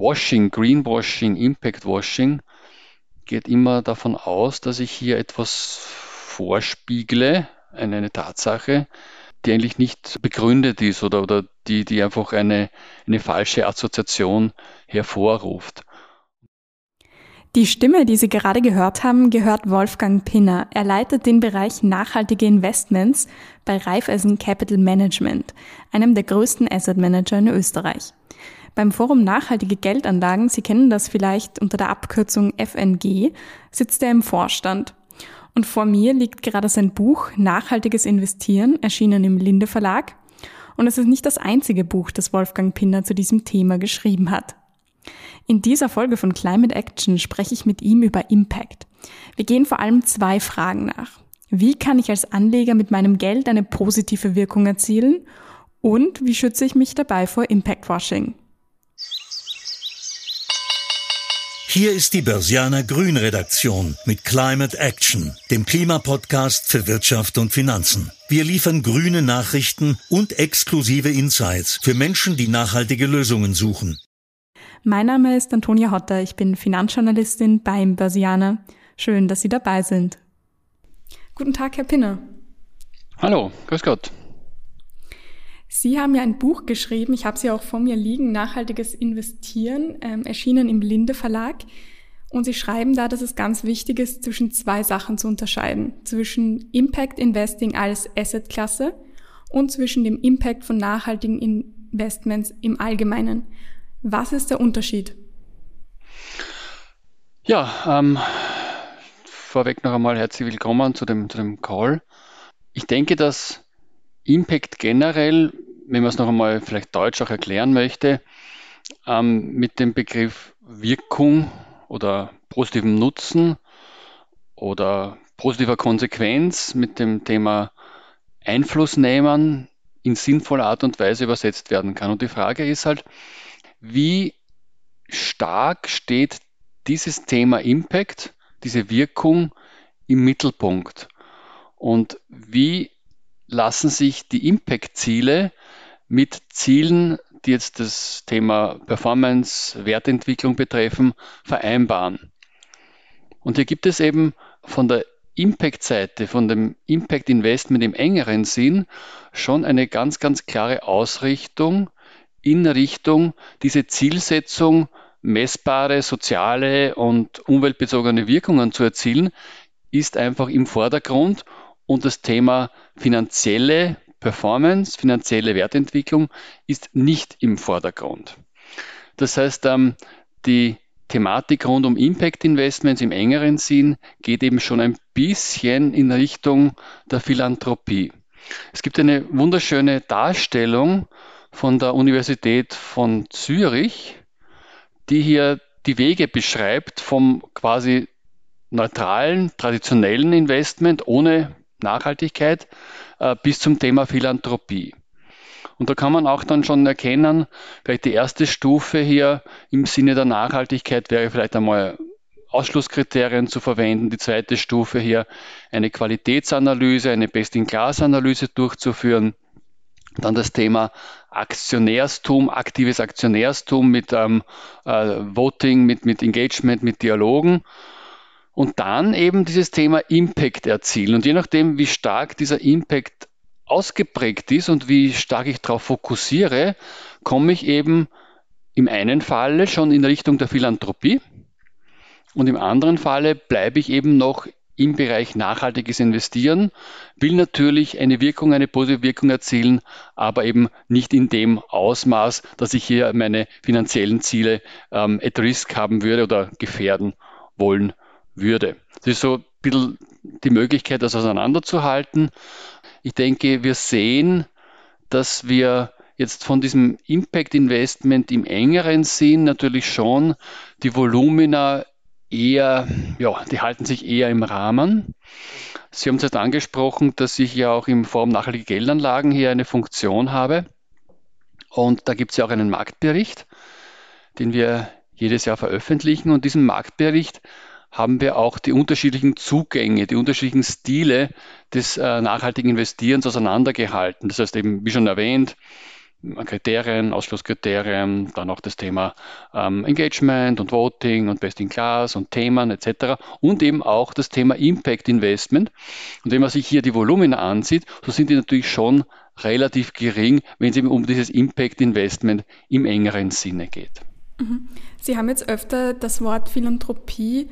Washing, Greenwashing, Impact Washing geht immer davon aus, dass ich hier etwas vorspiegle, eine, eine Tatsache, die eigentlich nicht begründet ist oder, oder die, die einfach eine, eine falsche Assoziation hervorruft. Die Stimme, die Sie gerade gehört haben, gehört Wolfgang Pinner. Er leitet den Bereich nachhaltige Investments bei Raiffeisen Capital Management, einem der größten Asset Manager in Österreich. Beim Forum Nachhaltige Geldanlagen, Sie kennen das vielleicht unter der Abkürzung FNG, sitzt er im Vorstand. Und vor mir liegt gerade sein Buch Nachhaltiges Investieren, erschienen im Linde Verlag. Und es ist nicht das einzige Buch, das Wolfgang Pinner zu diesem Thema geschrieben hat. In dieser Folge von Climate Action spreche ich mit ihm über Impact. Wir gehen vor allem zwei Fragen nach. Wie kann ich als Anleger mit meinem Geld eine positive Wirkung erzielen? Und wie schütze ich mich dabei vor Impact Washing? Hier ist die Börsianer Grün Redaktion mit Climate Action, dem Klimapodcast für Wirtschaft und Finanzen. Wir liefern grüne Nachrichten und exklusive Insights für Menschen, die nachhaltige Lösungen suchen. Mein Name ist Antonia Hotter, ich bin Finanzjournalistin beim Börsianer. Schön, dass Sie dabei sind. Guten Tag, Herr Pinner. Hallo, grüß Gott. Sie haben ja ein Buch geschrieben, ich habe sie auch vor mir liegen, Nachhaltiges Investieren, ähm, erschienen im Linde Verlag. Und Sie schreiben da, dass es ganz wichtig ist, zwischen zwei Sachen zu unterscheiden. Zwischen Impact Investing als Assetklasse und zwischen dem Impact von nachhaltigen Investments im Allgemeinen. Was ist der Unterschied? Ja, ähm, vorweg noch einmal herzlich willkommen zu dem, zu dem Call. Ich denke, dass Impact generell, wenn man es noch einmal vielleicht deutsch auch erklären möchte, ähm, mit dem Begriff Wirkung oder positivem Nutzen oder positiver Konsequenz mit dem Thema Einfluss nehmen in sinnvoller Art und Weise übersetzt werden kann. Und die Frage ist halt, wie stark steht dieses Thema Impact, diese Wirkung im Mittelpunkt? Und wie lassen sich die Impact-Ziele mit Zielen, die jetzt das Thema Performance, Wertentwicklung betreffen, vereinbaren. Und hier gibt es eben von der Impact-Seite, von dem Impact-Investment im engeren Sinn schon eine ganz, ganz klare Ausrichtung in Richtung diese Zielsetzung, messbare soziale und umweltbezogene Wirkungen zu erzielen, ist einfach im Vordergrund und das Thema finanzielle Performance, finanzielle Wertentwicklung ist nicht im Vordergrund. Das heißt, ähm, die Thematik rund um Impact Investments im engeren Sinn geht eben schon ein bisschen in Richtung der Philanthropie. Es gibt eine wunderschöne Darstellung von der Universität von Zürich, die hier die Wege beschreibt vom quasi neutralen, traditionellen Investment ohne Nachhaltigkeit äh, bis zum Thema Philanthropie. Und da kann man auch dann schon erkennen, vielleicht die erste Stufe hier im Sinne der Nachhaltigkeit wäre vielleicht einmal Ausschlusskriterien zu verwenden. Die zweite Stufe hier eine Qualitätsanalyse, eine Best-in-Class-Analyse durchzuführen. Dann das Thema Aktionärstum, aktives Aktionärstum mit ähm, äh, Voting, mit, mit Engagement, mit Dialogen und dann eben dieses Thema Impact erzielen. Und je nachdem, wie stark dieser Impact ausgeprägt ist und wie stark ich darauf fokussiere, komme ich eben im einen Falle schon in Richtung der Philanthropie und im anderen Falle bleibe ich eben noch im Bereich nachhaltiges Investieren, will natürlich eine Wirkung, eine positive Wirkung erzielen, aber eben nicht in dem Ausmaß, dass ich hier meine finanziellen Ziele ähm, at risk haben würde oder gefährden wollen würde. Das ist so ein bisschen die Möglichkeit, das auseinanderzuhalten. Ich denke, wir sehen, dass wir jetzt von diesem Impact Investment im engeren Sinn natürlich schon die Volumina eher, ja, die halten sich eher im Rahmen. Sie haben es jetzt angesprochen, dass ich ja auch im Form nachhaltige Geldanlagen hier eine Funktion habe. Und da gibt es ja auch einen Marktbericht, den wir jedes Jahr veröffentlichen. Und diesen Marktbericht haben wir auch die unterschiedlichen Zugänge, die unterschiedlichen Stile des äh, nachhaltigen Investierens auseinandergehalten. Das heißt eben, wie schon erwähnt, Kriterien, Ausschlusskriterien, dann auch das Thema ähm, Engagement und Voting und Best in Class und Themen etc. Und eben auch das Thema Impact Investment. Und wenn man sich hier die Volumina ansieht, so sind die natürlich schon relativ gering, wenn es eben um dieses Impact Investment im engeren Sinne geht. Mhm. Sie haben jetzt öfter das Wort Philanthropie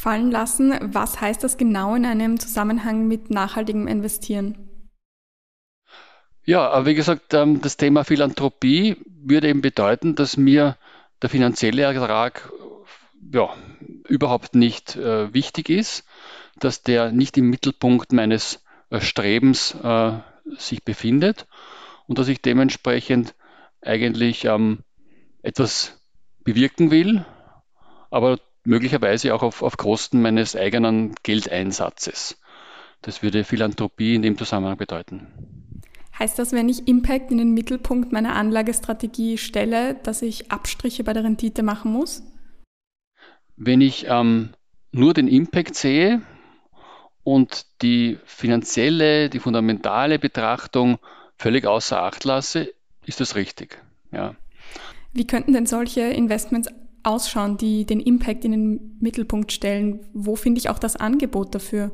fallen lassen. Was heißt das genau in einem Zusammenhang mit nachhaltigem Investieren? Ja, wie gesagt, ähm, das Thema Philanthropie würde eben bedeuten, dass mir der finanzielle Ertrag ja, überhaupt nicht äh, wichtig ist, dass der nicht im Mittelpunkt meines äh, Strebens äh, sich befindet und dass ich dementsprechend eigentlich ähm, etwas bewirken will, aber möglicherweise auch auf, auf Kosten meines eigenen Geldeinsatzes. Das würde Philanthropie in dem Zusammenhang bedeuten. Heißt das, wenn ich Impact in den Mittelpunkt meiner Anlagestrategie stelle, dass ich Abstriche bei der Rendite machen muss? Wenn ich ähm, nur den Impact sehe und die finanzielle, die fundamentale Betrachtung völlig außer Acht lasse, ist das richtig. Ja. Wie könnten denn solche Investments ausschauen, die den Impact in den Mittelpunkt stellen? Wo finde ich auch das Angebot dafür?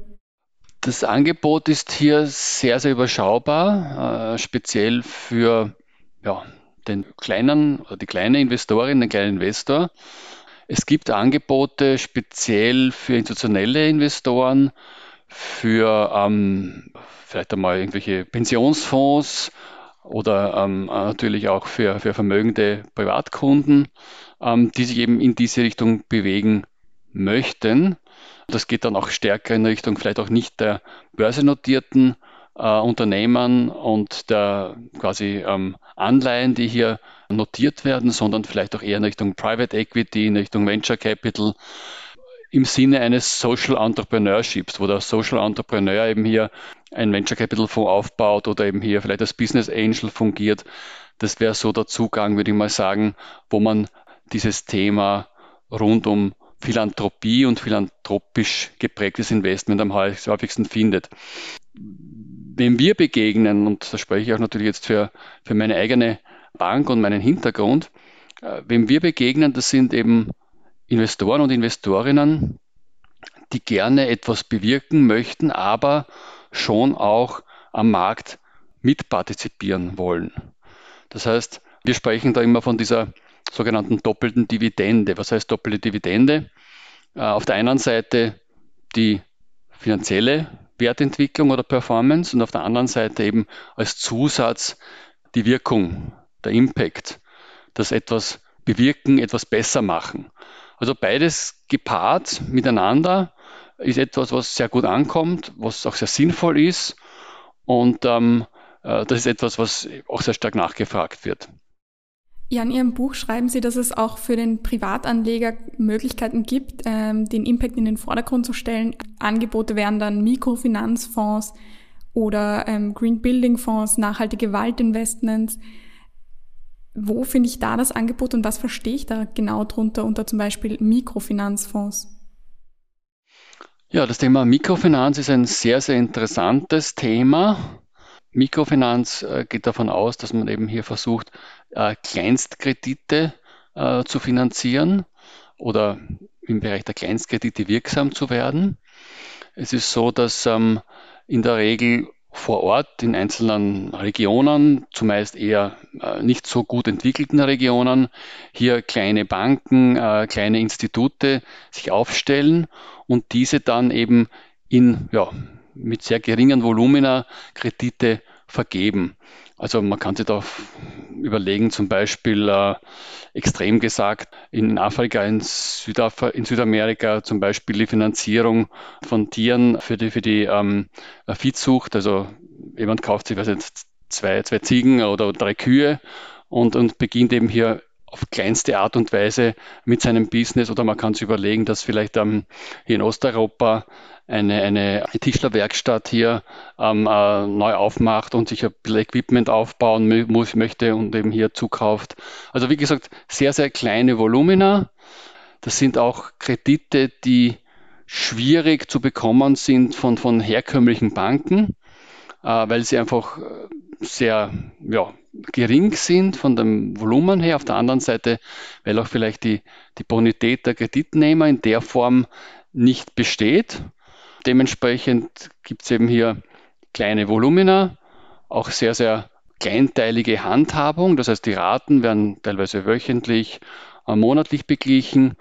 Das Angebot ist hier sehr, sehr überschaubar, äh, speziell für ja, den kleinen oder die kleine Investorin, den kleinen Investor. Es gibt Angebote speziell für institutionelle Investoren, für ähm, vielleicht einmal irgendwelche Pensionsfonds oder ähm, natürlich auch für, für vermögende Privatkunden, ähm, die sich eben in diese Richtung bewegen möchten. Das geht dann auch stärker in Richtung vielleicht auch nicht der börsennotierten äh, Unternehmen und der quasi ähm, Anleihen, die hier notiert werden, sondern vielleicht auch eher in Richtung Private Equity, in Richtung Venture Capital im Sinne eines Social Entrepreneurships, wo der Social Entrepreneur eben hier ein Venture Capital Fonds aufbaut oder eben hier vielleicht als Business Angel fungiert. Das wäre so der Zugang, würde ich mal sagen, wo man dieses Thema rund um Philanthropie und philanthropisch geprägtes Investment am häufigsten findet. Wenn wir begegnen, und da spreche ich auch natürlich jetzt für, für meine eigene Bank und meinen Hintergrund, äh, wenn wir begegnen, das sind eben Investoren und Investorinnen, die gerne etwas bewirken möchten, aber schon auch am Markt mitpartizipieren wollen. Das heißt, wir sprechen da immer von dieser sogenannten doppelten Dividende. Was heißt doppelte Dividende? Äh, auf der einen Seite die finanzielle Wertentwicklung oder Performance und auf der anderen Seite eben als Zusatz die Wirkung, der Impact, das etwas bewirken, etwas besser machen. Also beides gepaart miteinander ist etwas, was sehr gut ankommt, was auch sehr sinnvoll ist und ähm, äh, das ist etwas, was auch sehr stark nachgefragt wird. Ja, in Ihrem Buch schreiben Sie, dass es auch für den Privatanleger Möglichkeiten gibt, ähm, den Impact in den Vordergrund zu stellen. Angebote wären dann Mikrofinanzfonds oder ähm, Green Building Fonds, nachhaltige Waldinvestments. Wo finde ich da das Angebot und was verstehe ich da genau drunter unter zum Beispiel Mikrofinanzfonds? Ja, das Thema Mikrofinanz ist ein sehr, sehr interessantes Thema. Mikrofinanz äh, geht davon aus, dass man eben hier versucht, äh, Kleinstkredite äh, zu finanzieren oder im Bereich der Kleinstkredite wirksam zu werden. Es ist so, dass ähm, in der Regel vor Ort in einzelnen Regionen, zumeist eher nicht so gut entwickelten Regionen, hier kleine Banken, kleine Institute sich aufstellen und diese dann eben in ja, mit sehr geringen Volumina Kredite vergeben. Also man kann sich da überlegen, zum Beispiel äh, extrem gesagt, in Afrika, in, Südaf in, Südamerika zum Beispiel die Finanzierung von Tieren für die, für die ähm, Viehzucht. Also jemand kauft sich, weiß nicht, zwei, zwei Ziegen oder drei Kühe und, und beginnt eben hier auf kleinste Art und Weise mit seinem Business oder man kann sich überlegen, dass vielleicht ähm, hier in Osteuropa eine, eine Tischlerwerkstatt hier ähm, äh, neu aufmacht und sich ein bisschen Equipment aufbauen muss, möchte und eben hier zukauft. Also wie gesagt, sehr, sehr kleine Volumina. Das sind auch Kredite, die schwierig zu bekommen sind von, von herkömmlichen Banken, äh, weil sie einfach äh, sehr ja, gering sind von dem Volumen her. Auf der anderen Seite, weil auch vielleicht die, die Bonität der Kreditnehmer in der Form nicht besteht. Dementsprechend gibt es eben hier kleine Volumina, auch sehr, sehr kleinteilige Handhabung. Das heißt, die Raten werden teilweise wöchentlich, äh, monatlich beglichen.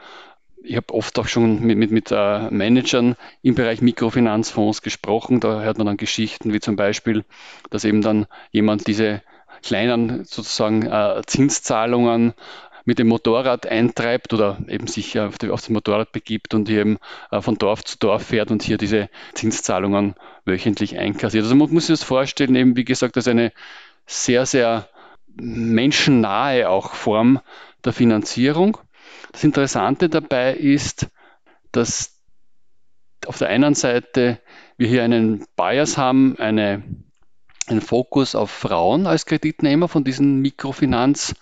Ich habe oft auch schon mit, mit, mit äh, Managern im Bereich Mikrofinanzfonds gesprochen. Da hört man dann Geschichten wie zum Beispiel, dass eben dann jemand diese kleinen sozusagen äh, Zinszahlungen mit dem Motorrad eintreibt oder eben sich auf, die, auf das Motorrad begibt und eben äh, von Dorf zu Dorf fährt und hier diese Zinszahlungen wöchentlich einkassiert. Also man muss sich das vorstellen, eben wie gesagt, ist eine sehr, sehr menschennahe auch Form der Finanzierung. Das Interessante dabei ist, dass auf der einen Seite wir hier einen Bias haben, eine, einen Fokus auf Frauen als Kreditnehmer von diesen Mikrofinanz-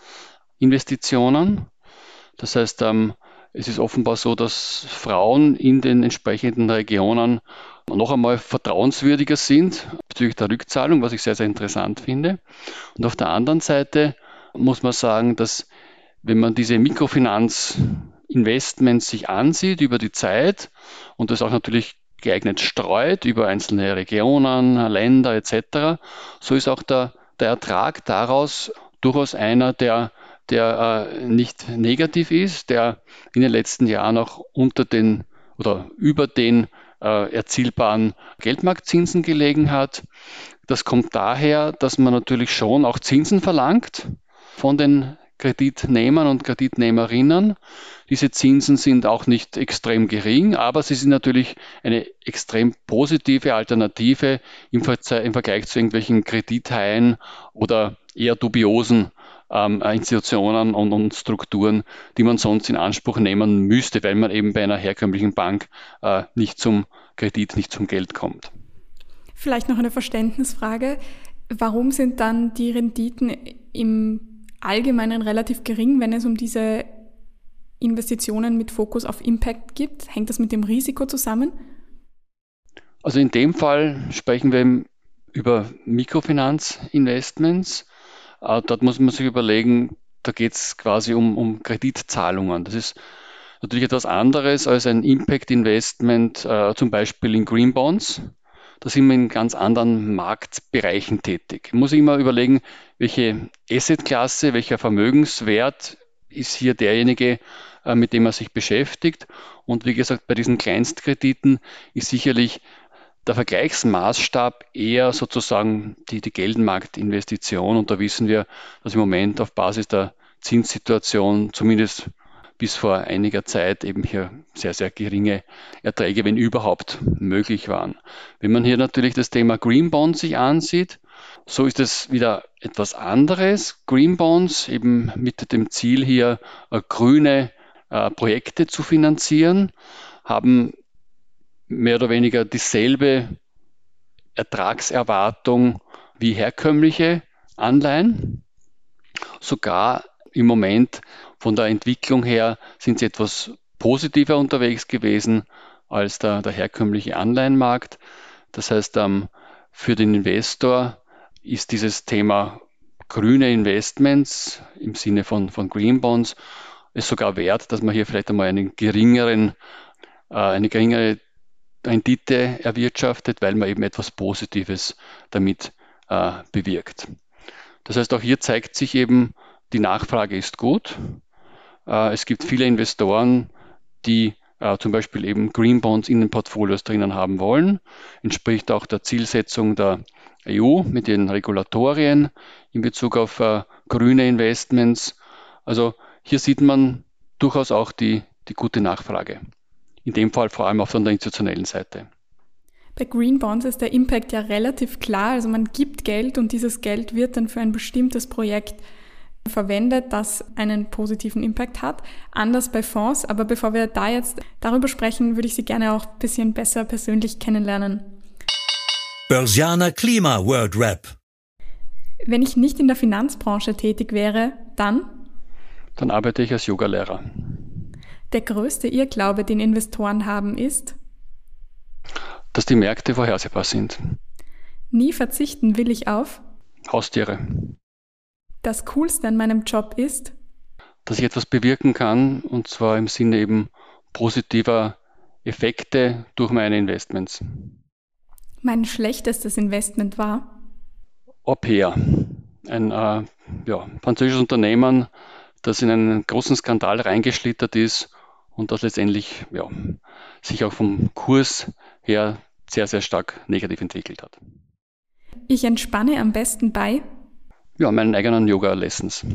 Investitionen. Das heißt, ähm, es ist offenbar so, dass Frauen in den entsprechenden Regionen noch einmal vertrauenswürdiger sind bezüglich der Rückzahlung, was ich sehr, sehr interessant finde. Und auf der anderen Seite muss man sagen, dass wenn man diese Mikrofinanzinvestments sich ansieht über die Zeit und das auch natürlich geeignet streut über einzelne Regionen, Länder etc., so ist auch der, der Ertrag daraus durchaus einer, der der äh, nicht negativ ist, der in den letzten Jahren auch unter den oder über den äh, erzielbaren Geldmarktzinsen gelegen hat. Das kommt daher, dass man natürlich schon auch Zinsen verlangt von den Kreditnehmern und Kreditnehmerinnen. Diese Zinsen sind auch nicht extrem gering, aber sie sind natürlich eine extrem positive Alternative im, Vergleich zu irgendwelchen Kredithaien oder eher dubiosen ähm, Institutionen und, und, Strukturen, die man sonst in Anspruch nehmen müsste, weil man eben bei einer herkömmlichen Bank äh, nicht zum Kredit, nicht zum Geld kommt. Vielleicht noch eine Verständnisfrage. Warum sind dann die Renditen im Allgemeinen relativ gering, wenn es um diese Investitionen mit Fokus auf Impact gibt? Hängt das mit dem Risiko zusammen? Also in dem Fall sprechen wir über Mikrofinanzinvestments äh, dort muss man sich überlegen, da geht es quasi um, um Kreditzahlungen. Das ist natürlich etwas anderes als ein Impact Investment, äh, zum Beispiel in Green Bonds. Da sind wir in ganz anderen Marktbereichen tätig. Man muss immer überlegen, welche Assetklasse, welcher Vermögenswert ist hier derjenige, äh, mit dem man sich beschäftigt. Und wie gesagt, bei diesen Kleinstkrediten ist sicherlich der Vergleichsmaßstab eher sozusagen die, die Geldmarktinvestition. Und da wissen wir, dass im Moment auf Basis der Zinssituation zumindest bis vor einiger Zeit eben hier sehr, sehr geringe Erträge, wenn überhaupt, möglich waren. Wenn man hier natürlich das Thema Green Bonds sich ansieht, so ist es wieder etwas anderes. Green Bonds eben mit dem Ziel hier äh, grüne äh, Projekte zu finanzieren, haben mehr oder weniger dieselbe Ertragserwartung wie herkömmliche Anleihen. Sogar im Moment von der Entwicklung her sind sie etwas positiver unterwegs gewesen als der, der herkömmliche Anleihenmarkt. Das heißt, ähm, für den Investor ist dieses Thema grüne Investments im Sinne von, von Green Bonds es sogar wert, dass man hier vielleicht einmal einen geringeren, äh, eine geringere Rendite erwirtschaftet, weil man eben etwas Positives damit äh, bewirkt. Das heißt, auch hier zeigt sich eben, die Nachfrage ist gut. Äh, es gibt viele Investoren, die äh, zum Beispiel eben Green Bonds in den Portfolios drinnen haben wollen. Entspricht auch der Zielsetzung der EU mit den Regulatorien in Bezug auf äh, grüne Investments. Also hier sieht man durchaus auch die, die gute Nachfrage in dem Fall vor allem von der institutionellen Seite. Bei Green Bonds ist der Impact ja relativ klar. Also man gibt Geld und dieses Geld wird dann für ein bestimmtes Projekt verwendet, das einen positiven Impact hat. Anders bei Fonds. Aber bevor wir da jetzt darüber sprechen, würde ich Sie gerne auch ein bisschen besser persönlich kennenlernen. Börsianer Klima World Rap. Wenn ich nicht in der Finanzbranche tätig wäre, dann? Dann arbeite ich als Yogalehrer. Der größte Irrglaube, den Investoren haben, ist, dass die Märkte vorhersehbar sind. Nie verzichten will ich auf Haustiere. Das Coolste an meinem Job ist, dass ich etwas bewirken kann, und zwar im Sinne eben positiver Effekte durch meine Investments. Mein schlechtestes Investment war? Opea, ein äh, ja, französisches Unternehmen, das in einen großen Skandal reingeschlittert ist und das letztendlich ja, sich auch vom Kurs her sehr, sehr stark negativ entwickelt hat. Ich entspanne am besten bei? Ja, meinen eigenen Yoga-Lessons.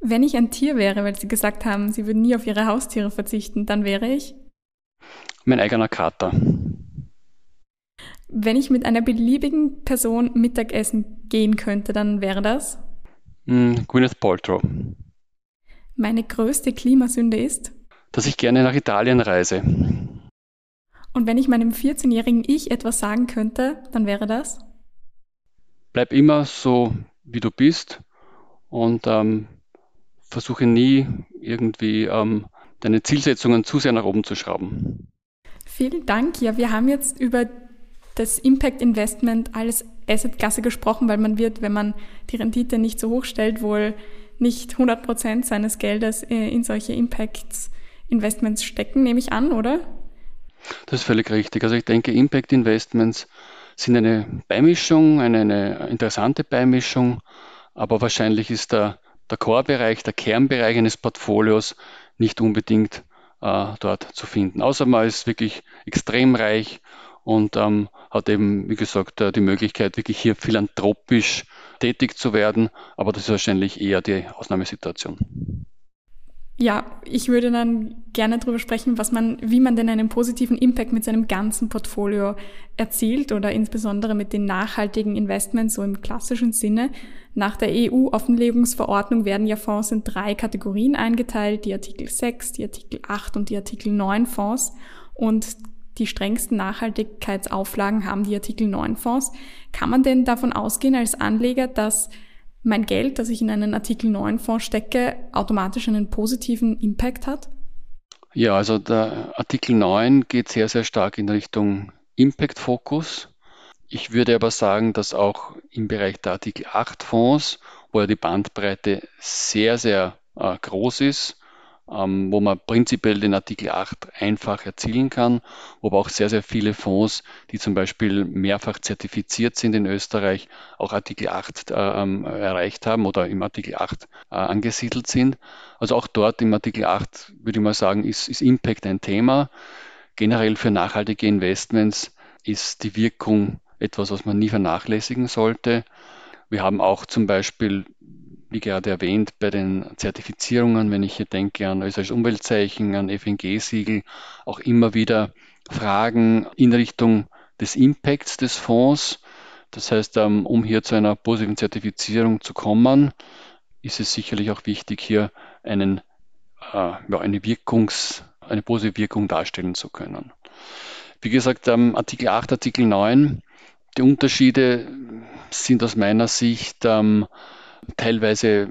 Wenn ich ein Tier wäre, weil Sie gesagt haben, Sie würden nie auf Ihre Haustiere verzichten, dann wäre ich? Mein eigener Kater. Wenn ich mit einer beliebigen Person Mittagessen gehen könnte, dann wäre das? Mm, Gwyneth Paltrow. Meine größte Klimasünde ist? Dass ich gerne nach Italien reise. Und wenn ich meinem 14-jährigen Ich etwas sagen könnte, dann wäre das? Bleib immer so, wie du bist und ähm, versuche nie irgendwie ähm, deine Zielsetzungen zu sehr nach oben zu schrauben. Vielen Dank. Ja, wir haben jetzt über das Impact Investment als Assetklasse gesprochen, weil man wird, wenn man die Rendite nicht so hoch stellt, wohl nicht 100 Prozent seines Geldes äh, in solche Impact Investments stecken, nehme ich an, oder? Das ist völlig richtig. Also ich denke, Impact Investments sind eine Beimischung, eine, eine interessante Beimischung, aber wahrscheinlich ist der, der Core-Bereich, der Kernbereich eines Portfolios nicht unbedingt äh, dort zu finden. Außer man ist wirklich extrem reich und ähm, hat eben, wie gesagt, äh, die Möglichkeit, wirklich hier philanthropisch tätig zu werden. Aber das ist wahrscheinlich eher die Ausnahmesituation. Ja, ich würde dann gerne darüber sprechen, was man, wie man denn einen positiven Impact mit seinem ganzen Portfolio erzielt oder insbesondere mit den nachhaltigen Investments so im klassischen Sinne. Nach der EU-Offenlegungsverordnung werden ja Fonds in drei Kategorien eingeteilt, die Artikel 6, die Artikel 8 und die Artikel 9 Fonds. Und die strengsten Nachhaltigkeitsauflagen haben die Artikel 9 Fonds. Kann man denn davon ausgehen als Anleger, dass mein Geld, das ich in einen Artikel 9 Fonds stecke, automatisch einen positiven Impact hat? Ja, also der Artikel 9 geht sehr, sehr stark in Richtung Impact-Fokus. Ich würde aber sagen, dass auch im Bereich der Artikel 8 Fonds, wo ja die Bandbreite sehr, sehr äh, groß ist, wo man prinzipiell den Artikel 8 einfach erzielen kann, wo aber auch sehr, sehr viele Fonds, die zum Beispiel mehrfach zertifiziert sind in Österreich, auch Artikel 8 äh, ähm, erreicht haben oder im Artikel 8 äh, angesiedelt sind. Also auch dort im Artikel 8 würde ich mal sagen, ist, ist Impact ein Thema. Generell für nachhaltige Investments ist die Wirkung etwas, was man nie vernachlässigen sollte. Wir haben auch zum Beispiel wie gerade erwähnt, bei den Zertifizierungen, wenn ich hier denke an österreichisches Umweltzeichen, an FNG-Siegel, auch immer wieder Fragen in Richtung des Impacts des Fonds. Das heißt, ähm, um hier zu einer positiven Zertifizierung zu kommen, ist es sicherlich auch wichtig, hier einen, äh, eine, Wirkungs-, eine positive Wirkung darstellen zu können. Wie gesagt, ähm, Artikel 8, Artikel 9, die Unterschiede sind aus meiner Sicht ähm, teilweise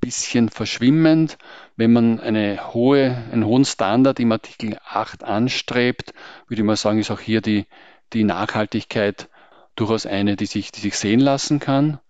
bisschen verschwimmend. Wenn man eine hohe, einen hohen Standard im Artikel 8 anstrebt, würde ich mal sagen, ist auch hier die, die Nachhaltigkeit durchaus eine, die sich, die sich sehen lassen kann.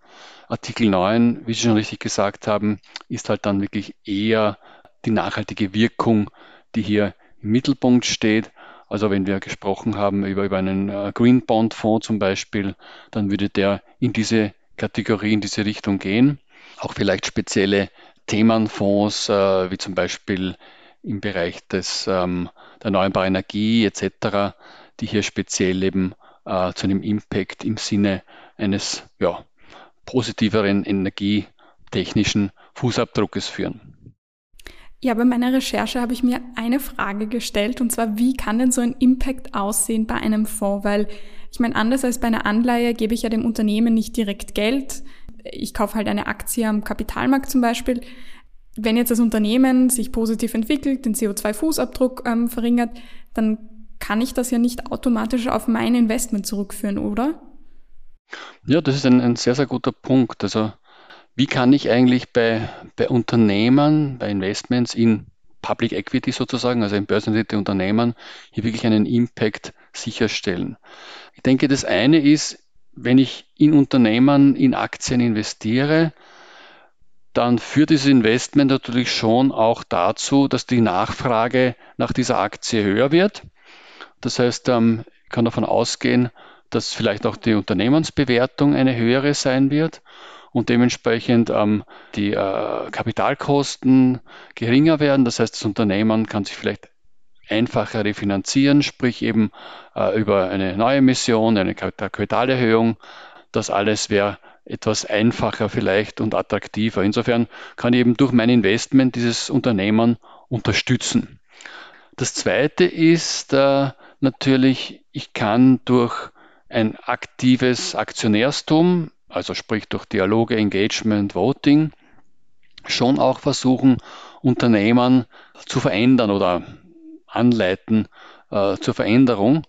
Artikel 9, wie Sie schon richtig gesagt haben, ist halt dann wirklich eher die nachhaltige Wirkung, die hier im Mittelpunkt steht. Also wenn wir gesprochen haben über, über einen äh, Green Bond Fonds zum Beispiel, dann würde der in diese Kategorie in diese Richtung gehen. Auch vielleicht spezielle Themenfonds, äh, wie zum Beispiel im Bereich des, ähm, der erneuerbaren Energie etc., die hier speziell eben äh, zu einem Impact im Sinne eines ja, positiveren energietechnischen Fußabdruckes führen. Ja, bei meiner Recherche habe ich mir eine Frage gestellt, und zwar, wie kann denn so ein Impact aussehen bei einem Fonds? Weil ich meine, anders als bei einer Anleihe gebe ich ja dem Unternehmen nicht direkt Geld. Ich kaufe halt eine Aktie am Kapitalmarkt zum Beispiel. Wenn jetzt das Unternehmen sich positiv entwickelt, den CO2-Fußabdruck ähm, verringert, dann kann ich das ja nicht automatisch auf mein Investment zurückführen, oder? Ja, das ist ein, ein sehr, sehr guter Punkt. Also wie kann ich eigentlich bei, bei Unternehmen, bei Investments in Public Equity sozusagen, also in börsennotierte Unternehmen, hier wirklich einen Impact sicherstellen. Ich denke, das eine ist, wenn ich in Unternehmen, in Aktien investiere, dann führt dieses Investment natürlich schon auch dazu, dass die Nachfrage nach dieser Aktie höher wird. Das heißt, ähm, ich kann davon ausgehen, dass vielleicht auch die Unternehmensbewertung eine höhere sein wird und dementsprechend ähm, die äh, Kapitalkosten geringer werden. Das heißt, das Unternehmen kann sich vielleicht einfacher refinanzieren, sprich eben äh, über eine neue Mission, eine Kapitalerhöhung. Das alles wäre etwas einfacher vielleicht und attraktiver. Insofern kann ich eben durch mein Investment dieses Unternehmen unterstützen. Das Zweite ist äh, natürlich, ich kann durch ein aktives Aktionärstum, also sprich durch Dialoge, Engagement, Voting, schon auch versuchen, Unternehmen zu verändern oder anleiten äh, zur Veränderung.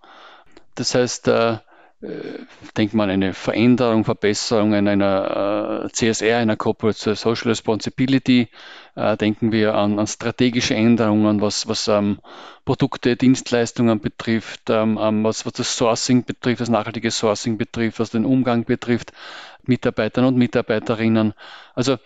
Das heißt, äh, äh, denkt man eine Veränderung, Verbesserung in einer äh, CSR, einer Corporate Social Responsibility, äh, denken wir an, an, strategische Änderungen, was, was ähm, Produkte, Dienstleistungen betrifft, ähm, ähm, was, was das Sourcing betrifft, das nachhaltige Sourcing betrifft, was den Umgang betrifft, Mitarbeitern und Mitarbeiterinnen. Also äh,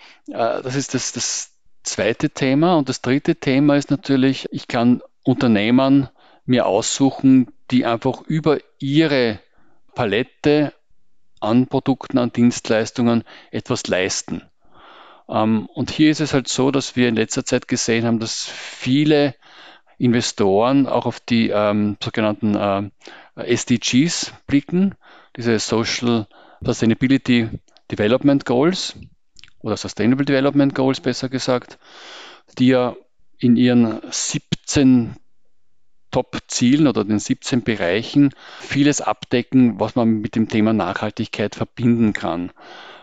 das ist das, das zweite Thema. Und das dritte Thema ist natürlich, ich kann Unternehmen mir aussuchen, die einfach über ihre Palette an Produkten, an Dienstleistungen etwas leisten. Ähm, und hier ist es halt so, dass wir in letzter Zeit gesehen haben, dass viele Investoren auch auf die ähm, sogenannten äh, SDGs blicken, diese Social Sustainability Development Goals oder Sustainable Development Goals besser gesagt, die ja in ihren 17 Top-Zielen oder den 17 Bereichen vieles abdecken, was man mit dem Thema Nachhaltigkeit verbinden kann.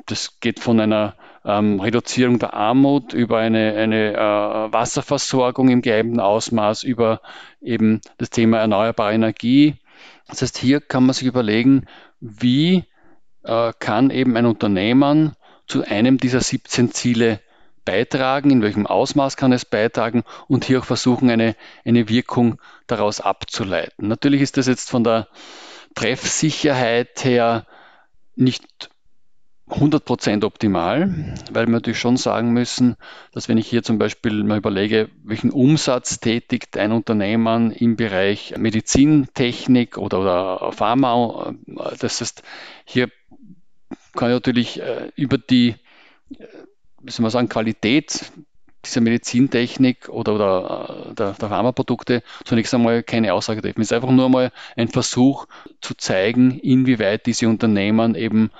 Das geht von einer ähm, Reduzierung der Armut über eine, eine äh, Wasserversorgung im geeigneten Ausmaß, über eben das Thema erneuerbare Energie. Das heißt, hier kann man sich überlegen, wie äh, kann eben ein Unternehmen zu einem dieser 17 Ziele beitragen, in welchem Ausmaß kann es beitragen und hier auch versuchen, eine, eine Wirkung daraus abzuleiten. Natürlich ist das jetzt von der Treffsicherheit her nicht 100% optimal, weil wir natürlich schon sagen müssen, dass wenn ich hier zum Beispiel mal überlege, welchen Umsatz tätigt ein Unternehmen im Bereich Medizintechnik oder, oder Pharma, das heißt, hier kann ich natürlich äh, über die wie man sagen, Qualität dieser Medizintechnik oder, oder äh, der, der Pharmaprodukte zunächst einmal keine Aussage treffen. Es ist einfach nur mal ein Versuch zu zeigen, inwieweit diese Unternehmen eben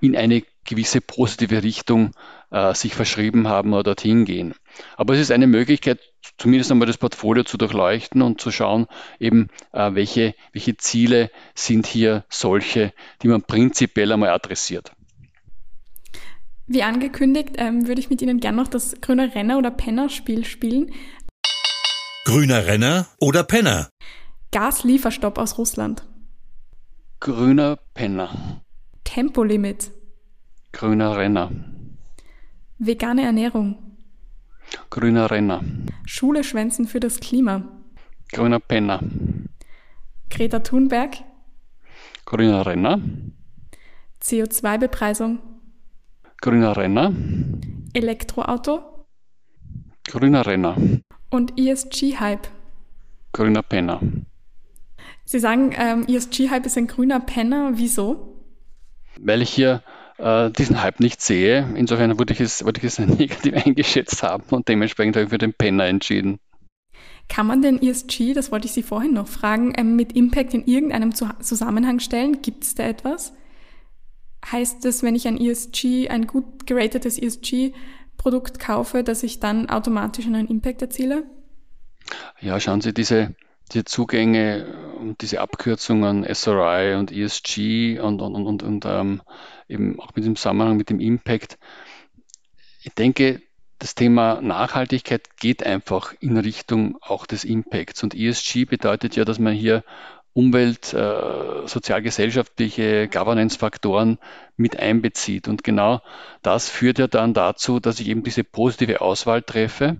in eine gewisse positive Richtung äh, sich verschrieben haben oder dorthin gehen. Aber es ist eine Möglichkeit, zumindest einmal das Portfolio zu durchleuchten und zu schauen, eben äh, welche, welche Ziele sind hier solche, die man prinzipiell einmal adressiert. Wie angekündigt, ähm, würde ich mit Ihnen gerne noch das Grüner Renner oder Penner-Spiel spielen. Grüner Renner oder Penner? Gaslieferstopp aus Russland. Grüner Penner. Tempolimit. Grüner Renner. Vegane Ernährung. Grüner Renner. Schule schwänzen für das Klima. Grüner Penner. Greta Thunberg. Grüner Renner. CO2-Bepreisung. Grüner Renner. Elektroauto. Grüner Renner. Und ESG-Hype. Grüner Penner. Sie sagen, ähm, ESG-Hype ist ein grüner Penner. Wieso? Weil ich hier äh, diesen Hype nicht sehe. Insofern würde ich es, würde ich es negativ eingeschätzt haben und dementsprechend habe ich für den Penner entschieden. Kann man den ESG, das wollte ich Sie vorhin noch fragen, ähm, mit Impact in irgendeinem Zusammenhang stellen? Gibt es da etwas? Heißt das, wenn ich ein ESG, ein gut geratetes ESG-Produkt kaufe, dass ich dann automatisch einen Impact erziele? Ja, schauen Sie, diese, diese Zugänge und diese Abkürzungen SRI und ESG und, und, und, und ähm, eben auch mit dem Zusammenhang mit dem Impact. Ich denke, das Thema Nachhaltigkeit geht einfach in Richtung auch des Impacts. Und ESG bedeutet ja, dass man hier Umwelt, äh, sozialgesellschaftliche Governance-Faktoren mit einbezieht. Und genau das führt ja dann dazu, dass ich eben diese positive Auswahl treffe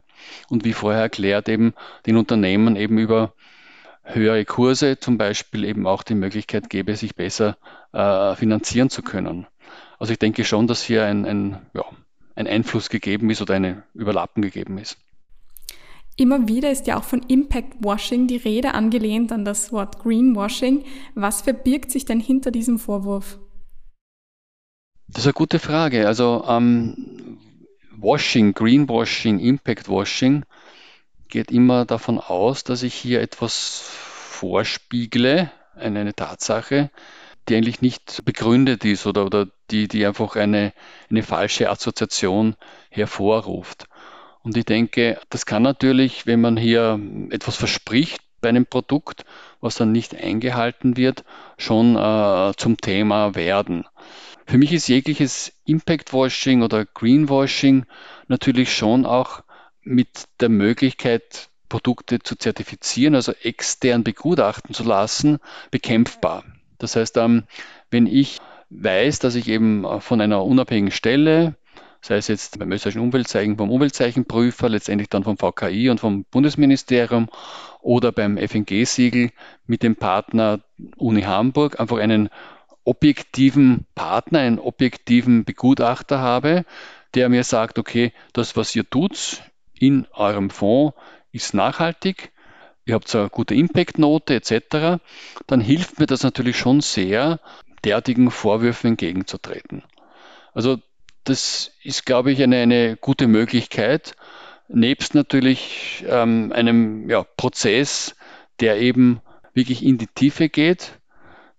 und wie vorher erklärt, eben den Unternehmen eben über höhere Kurse zum Beispiel eben auch die Möglichkeit gebe, sich besser äh, finanzieren zu können. Also ich denke schon, dass hier ein, ein, ja, ein Einfluss gegeben ist oder eine Überlappen gegeben ist. Immer wieder ist ja auch von Impact Washing die Rede angelehnt an das Wort Greenwashing. Was verbirgt sich denn hinter diesem Vorwurf? Das ist eine gute Frage. Also ähm, Washing, Greenwashing, Impact Washing geht immer davon aus, dass ich hier etwas vorspiegle, eine, eine Tatsache, die eigentlich nicht begründet ist oder, oder die, die einfach eine, eine falsche Assoziation hervorruft. Und ich denke, das kann natürlich, wenn man hier etwas verspricht bei einem Produkt, was dann nicht eingehalten wird, schon äh, zum Thema werden. Für mich ist jegliches Impact-Washing oder Greenwashing natürlich schon auch mit der Möglichkeit, Produkte zu zertifizieren, also extern begutachten zu lassen, bekämpfbar. Das heißt, ähm, wenn ich weiß, dass ich eben von einer unabhängigen Stelle sei es jetzt beim österreichischen Umweltzeichen vom Umweltzeichenprüfer, letztendlich dann vom VKI und vom Bundesministerium oder beim FNG-Siegel mit dem Partner Uni Hamburg einfach einen objektiven Partner, einen objektiven Begutachter habe, der mir sagt, okay, das, was ihr tut in eurem Fonds, ist nachhaltig, ihr habt eine gute Impact-Note etc., dann hilft mir das natürlich schon sehr, derartigen Vorwürfen entgegenzutreten. Also das ist, glaube ich, eine, eine gute Möglichkeit, nebst natürlich ähm, einem ja, Prozess, der eben wirklich in die Tiefe geht,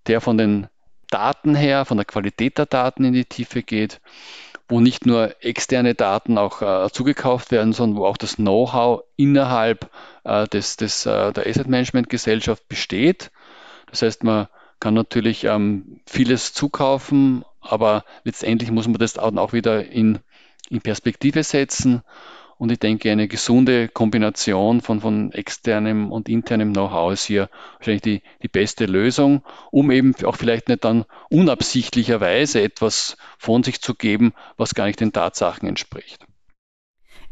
der von den Daten her, von der Qualität der Daten in die Tiefe geht, wo nicht nur externe Daten auch äh, zugekauft werden, sondern wo auch das Know-how innerhalb äh, des, des, äh, der Asset Management Gesellschaft besteht. Das heißt, man kann natürlich ähm, vieles zukaufen, aber letztendlich muss man das auch wieder in, in Perspektive setzen. Und ich denke, eine gesunde Kombination von, von externem und internem Know-how ist hier wahrscheinlich die, die beste Lösung, um eben auch vielleicht nicht dann unabsichtlicherweise etwas von sich zu geben, was gar nicht den Tatsachen entspricht.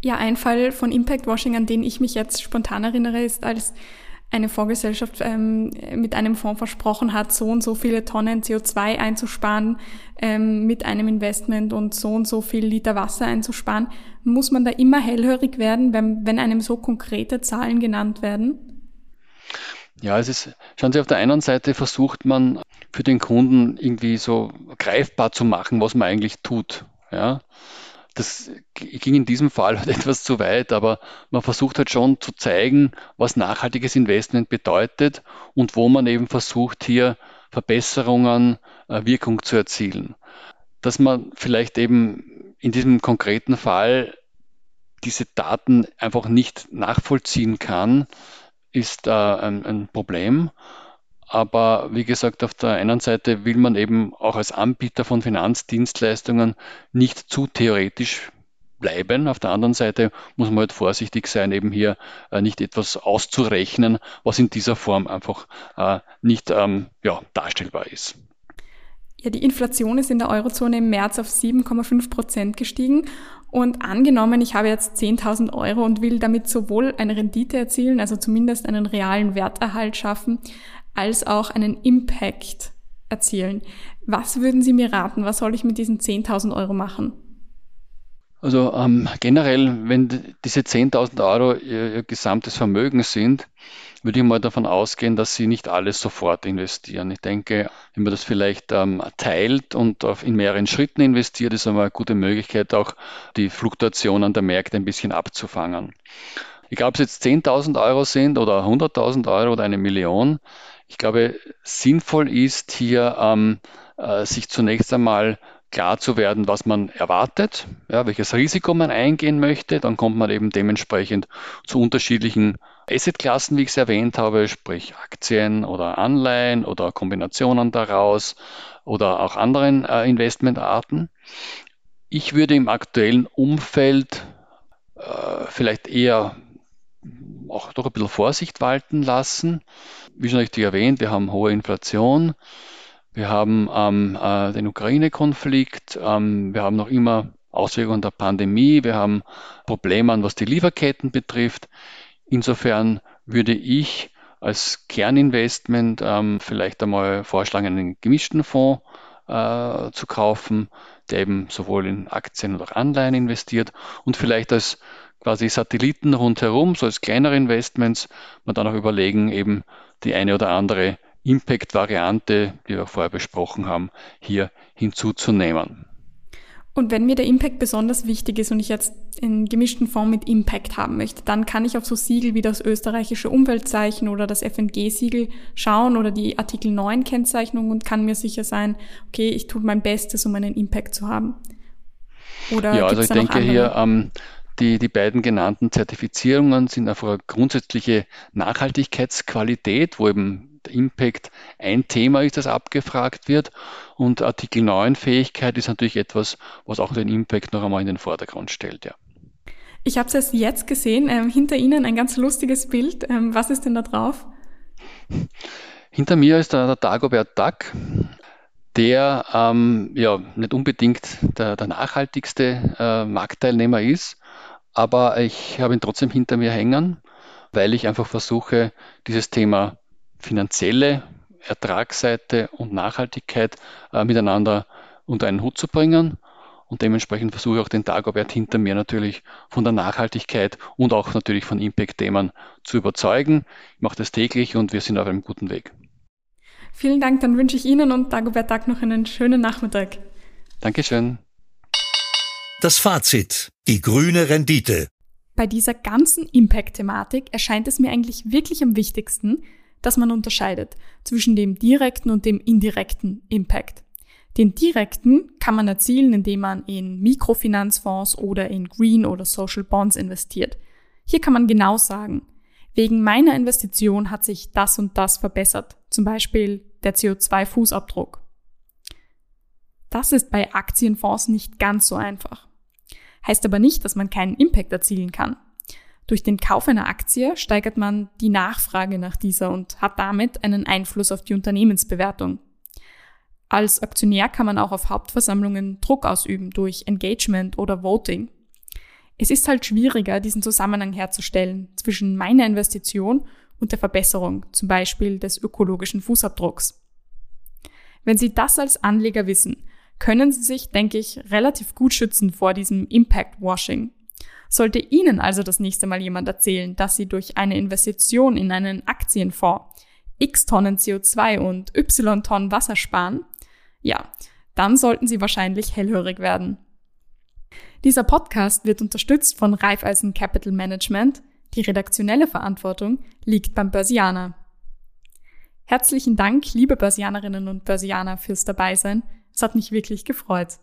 Ja, ein Fall von Impact Washing, an den ich mich jetzt spontan erinnere, ist, als eine Fondsgesellschaft ähm, mit einem Fonds versprochen hat, so und so viele Tonnen CO2 einzusparen ähm, mit einem Investment und so und so viel Liter Wasser einzusparen, muss man da immer hellhörig werden, wenn, wenn einem so konkrete Zahlen genannt werden? Ja, es ist, schauen Sie, auf der einen Seite versucht man für den Kunden irgendwie so greifbar zu machen, was man eigentlich tut. Ja, das ging in diesem Fall halt etwas zu weit, aber man versucht halt schon zu zeigen, was nachhaltiges Investment bedeutet und wo man eben versucht, hier Verbesserungen, äh, Wirkung zu erzielen. Dass man vielleicht eben in diesem konkreten Fall diese Daten einfach nicht nachvollziehen kann, ist äh, ein, ein Problem. Aber wie gesagt, auf der einen Seite will man eben auch als Anbieter von Finanzdienstleistungen nicht zu theoretisch bleiben. Auf der anderen Seite muss man halt vorsichtig sein, eben hier äh, nicht etwas auszurechnen, was in dieser Form einfach äh, nicht ähm, ja, darstellbar ist. Ja, die Inflation ist in der Eurozone im März auf 7,5 Prozent gestiegen. Und angenommen, ich habe jetzt 10.000 Euro und will damit sowohl eine Rendite erzielen, also zumindest einen realen Werterhalt schaffen, als auch einen Impact erzielen. Was würden Sie mir raten? Was soll ich mit diesen 10.000 Euro machen? Also ähm, generell, wenn diese 10.000 Euro ihr, ihr, gesamtes Vermögen sind, würde ich mal davon ausgehen, dass Sie nicht alles sofort investieren. Ich denke, wenn man das vielleicht ähm, teilt und auf, in mehreren Schritten investiert, ist einmal eine gute Möglichkeit, auch die Fluktuationen der Märkte ein bisschen abzufangen. Egal, ob es jetzt 10.000 Euro sind oder 100.000 Euro oder eine Million, ich glaube, sinnvoll ist hier ähm, äh, sich zunächst einmal klar zu werden, was man erwartet, ja, welches Risiko man eingehen möchte. Dann kommt man eben dementsprechend zu unterschiedlichen Assetklassen, wie ich es erwähnt habe, sprich Aktien oder Anleihen oder Kombinationen daraus oder auch anderen äh, Investmentarten. Ich würde im aktuellen Umfeld äh, vielleicht eher auch doch ein bisschen Vorsicht walten lassen. Wie schon richtig erwähnt, wir haben hohe Inflation, wir haben ähm, äh, den Ukraine-Konflikt, ähm, wir haben noch immer Auswirkungen der Pandemie, wir haben Probleme, was die Lieferketten betrifft. Insofern würde ich als Kerninvestment ähm, vielleicht einmal vorschlagen, einen gemischten Fonds äh, zu kaufen, der eben sowohl in Aktien oder Anleihen investiert und vielleicht als quasi Satelliten rundherum, so als kleinere Investments, man dann auch überlegen, eben die eine oder andere Impact-Variante, die wir vorher besprochen haben, hier hinzuzunehmen. Und wenn mir der Impact besonders wichtig ist und ich jetzt einen gemischten Fonds mit Impact haben möchte, dann kann ich auf so Siegel wie das österreichische Umweltzeichen oder das FNG-Siegel schauen oder die Artikel 9 Kennzeichnung und kann mir sicher sein, okay, ich tue mein Bestes, um einen Impact zu haben. Oder ja, also ich denke hier, ähm, die, die beiden genannten Zertifizierungen sind einfach eine grundsätzliche Nachhaltigkeitsqualität, wo eben der Impact ein Thema ist, das abgefragt wird. Und Artikel 9 Fähigkeit ist natürlich etwas, was auch den Impact noch einmal in den Vordergrund stellt. Ja. Ich habe es erst jetzt gesehen. Ähm, hinter Ihnen ein ganz lustiges Bild. Ähm, was ist denn da drauf? Hinter mir ist der, der Dagobert Duck, der ähm, ja nicht unbedingt der, der nachhaltigste äh, Marktteilnehmer ist, aber ich habe ihn trotzdem hinter mir hängen, weil ich einfach versuche, dieses Thema finanzielle Ertragsseite und Nachhaltigkeit äh, miteinander unter einen Hut zu bringen. Und dementsprechend versuche ich auch den Dagobert hinter mir natürlich von der Nachhaltigkeit und auch natürlich von Impact-Themen zu überzeugen. Ich mache das täglich und wir sind auf einem guten Weg. Vielen Dank, dann wünsche ich Ihnen und Dagobert Tag noch einen schönen Nachmittag. Dankeschön. Das Fazit. Die grüne Rendite. Bei dieser ganzen Impact-Thematik erscheint es mir eigentlich wirklich am wichtigsten, dass man unterscheidet zwischen dem direkten und dem indirekten Impact. Den direkten kann man erzielen, indem man in Mikrofinanzfonds oder in Green oder Social Bonds investiert. Hier kann man genau sagen, wegen meiner Investition hat sich das und das verbessert, zum Beispiel der CO2-Fußabdruck. Das ist bei Aktienfonds nicht ganz so einfach. Heißt aber nicht, dass man keinen Impact erzielen kann. Durch den Kauf einer Aktie steigert man die Nachfrage nach dieser und hat damit einen Einfluss auf die Unternehmensbewertung. Als Aktionär kann man auch auf Hauptversammlungen Druck ausüben durch Engagement oder Voting. Es ist halt schwieriger, diesen Zusammenhang herzustellen zwischen meiner Investition und der Verbesserung, zum Beispiel des ökologischen Fußabdrucks. Wenn Sie das als Anleger wissen, können Sie sich, denke ich, relativ gut schützen vor diesem Impact Washing. Sollte Ihnen also das nächste Mal jemand erzählen, dass Sie durch eine Investition in einen Aktienfonds x Tonnen CO2 und y Tonnen Wasser sparen, ja, dann sollten Sie wahrscheinlich hellhörig werden. Dieser Podcast wird unterstützt von Raiffeisen Capital Management. Die redaktionelle Verantwortung liegt beim Börsianer. Herzlichen Dank, liebe Börsianerinnen und Börsianer, fürs Dabeisein. Es hat mich wirklich gefreut.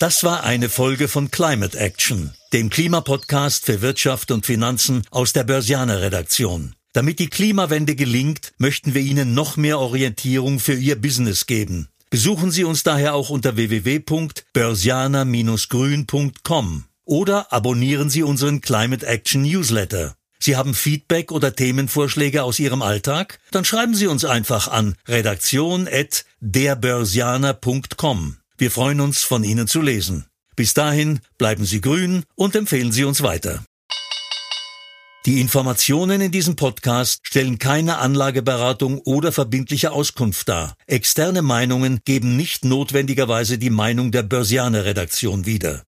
Das war eine Folge von Climate Action, dem Klimapodcast für Wirtschaft und Finanzen aus der Börsianer Redaktion. Damit die Klimawende gelingt, möchten wir Ihnen noch mehr Orientierung für Ihr Business geben. Besuchen Sie uns daher auch unter www.börsianer-grün.com oder abonnieren Sie unseren Climate Action Newsletter. Sie haben Feedback oder Themenvorschläge aus Ihrem Alltag? Dann schreiben Sie uns einfach an redaktion@derbörsianer.com. Wir freuen uns, von Ihnen zu lesen. Bis dahin bleiben Sie grün und empfehlen Sie uns weiter. Die Informationen in diesem Podcast stellen keine Anlageberatung oder verbindliche Auskunft dar. Externe Meinungen geben nicht notwendigerweise die Meinung der Börsianer Redaktion wieder.